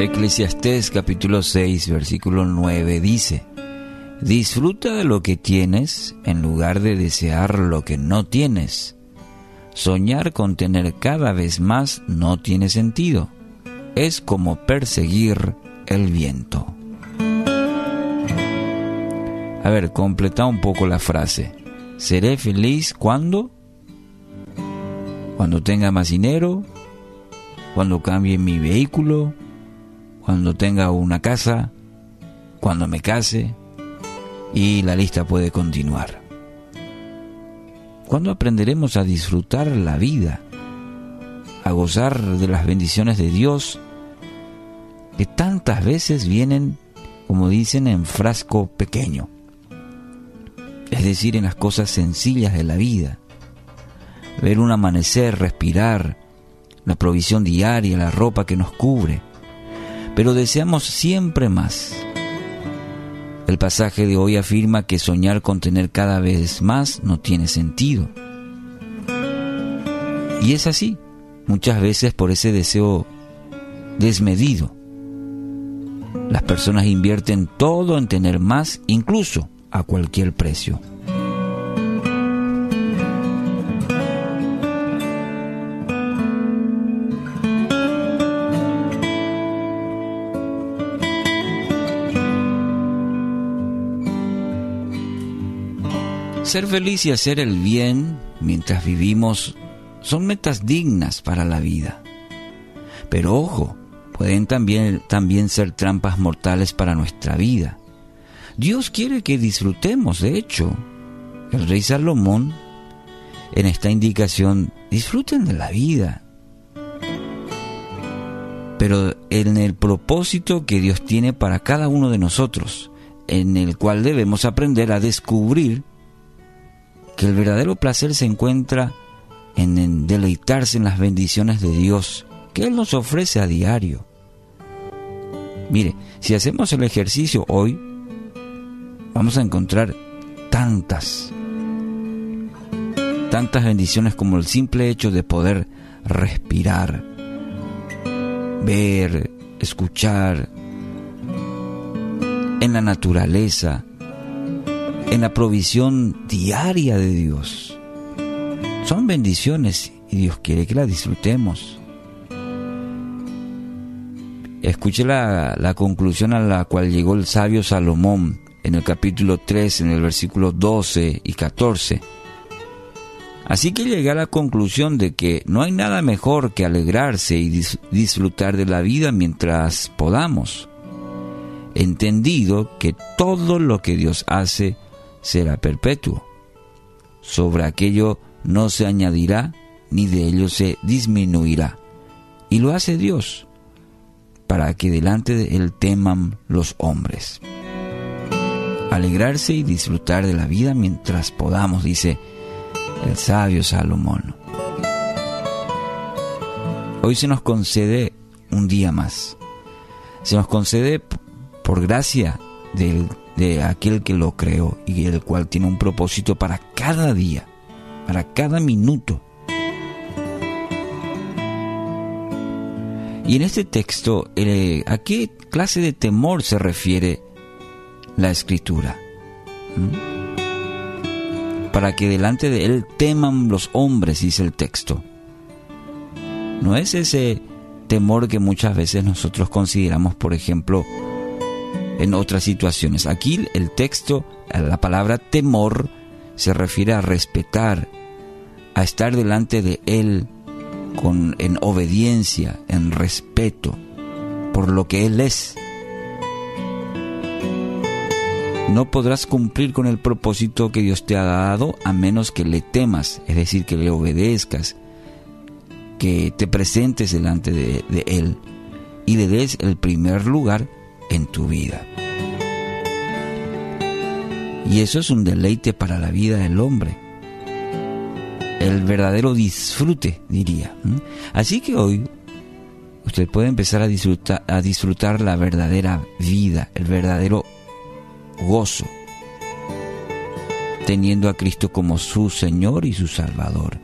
Eclesiastés capítulo 6 versículo 9 dice, Disfruta de lo que tienes en lugar de desear lo que no tienes. Soñar con tener cada vez más no tiene sentido. Es como perseguir el viento. A ver, completa un poco la frase. Seré feliz cuando? Cuando tenga más dinero, cuando cambie mi vehículo, cuando tenga una casa, cuando me case, y la lista puede continuar. ¿Cuándo aprenderemos a disfrutar la vida, a gozar de las bendiciones de Dios, que tantas veces vienen, como dicen, en frasco pequeño? Es decir, en las cosas sencillas de la vida. Ver un amanecer, respirar, la provisión diaria, la ropa que nos cubre, pero deseamos siempre más. El pasaje de hoy afirma que soñar con tener cada vez más no tiene sentido. Y es así, muchas veces por ese deseo desmedido. Las personas invierten todo en tener más, incluso a cualquier precio. Ser feliz y hacer el bien mientras vivimos son metas dignas para la vida. Pero ojo, pueden también, también ser trampas mortales para nuestra vida. Dios quiere que disfrutemos, de hecho. El rey Salomón, en esta indicación, disfruten de la vida. Pero en el propósito que Dios tiene para cada uno de nosotros, en el cual debemos aprender a descubrir que el verdadero placer se encuentra en, deleitarse en las bendiciones de Dios que Él nos ofrece a diario. Mire, si hacemos el ejercicio hoy, vamos a encontrar tantas, tantas bendiciones como el simple hecho de poder respirar, ver, escuchar en la naturaleza, en la provisión diaria de Dios. Son bendiciones y Dios quiere que las disfrutemos. Escuche la, la, conclusión a la cual llegó el sabio Salomón en el capítulo 3, en el versículo 12 y 14. Así que llegué a la conclusión de que no hay nada mejor que alegrarse y disfrutar de la vida mientras podamos, entendido que todo lo que Dios hace será perpetuo. Sobre aquello no se añadirá, ni de ello se disminuirá. Y lo hace Dios, para que delante de él teman los hombres. Alegrarse y disfrutar de la vida mientras podamos, dice el sabio Salomón. Hoy se nos concede un día más. Se nos concede por gracia del de aquel que lo creó y el cual tiene un propósito para cada día, para cada minuto. Y en este texto, eh, ¿a qué clase de temor se refiere la escritura? ¿Mm? Para que delante de él teman los hombres, dice el texto. No es ese temor que muchas veces nosotros consideramos, por ejemplo, en otras situaciones. Aquí el texto, la palabra temor, se refiere a respetar, a estar delante de Él con, en obediencia, en respeto, por lo que Él es. No podrás cumplir con el propósito que Dios te ha dado a menos que le temas, es decir, que le obedezcas, que te presentes delante de, de Él y le des el primer lugar en tu vida. Y eso es un deleite para la vida del hombre. El verdadero disfrute, diría. Así que hoy usted puede empezar a disfrutar, a disfrutar la verdadera vida, el verdadero gozo, teniendo a Cristo como su Señor y su Salvador.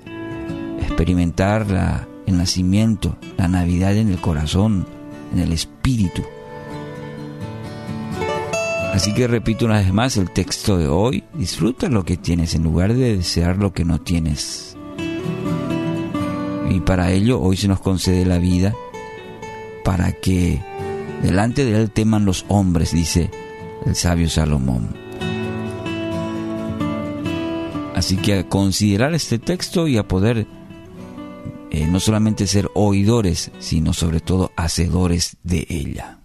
Experimentar el nacimiento, la Navidad en el corazón, en el espíritu. Así que repito una vez más el texto de hoy, disfruta lo que tienes en lugar de desear lo que no tienes. Y para ello hoy se nos concede la vida para que delante de él teman los hombres, dice el sabio Salomón. Así que a considerar este texto y a poder eh, no solamente ser oidores, sino sobre todo hacedores de ella.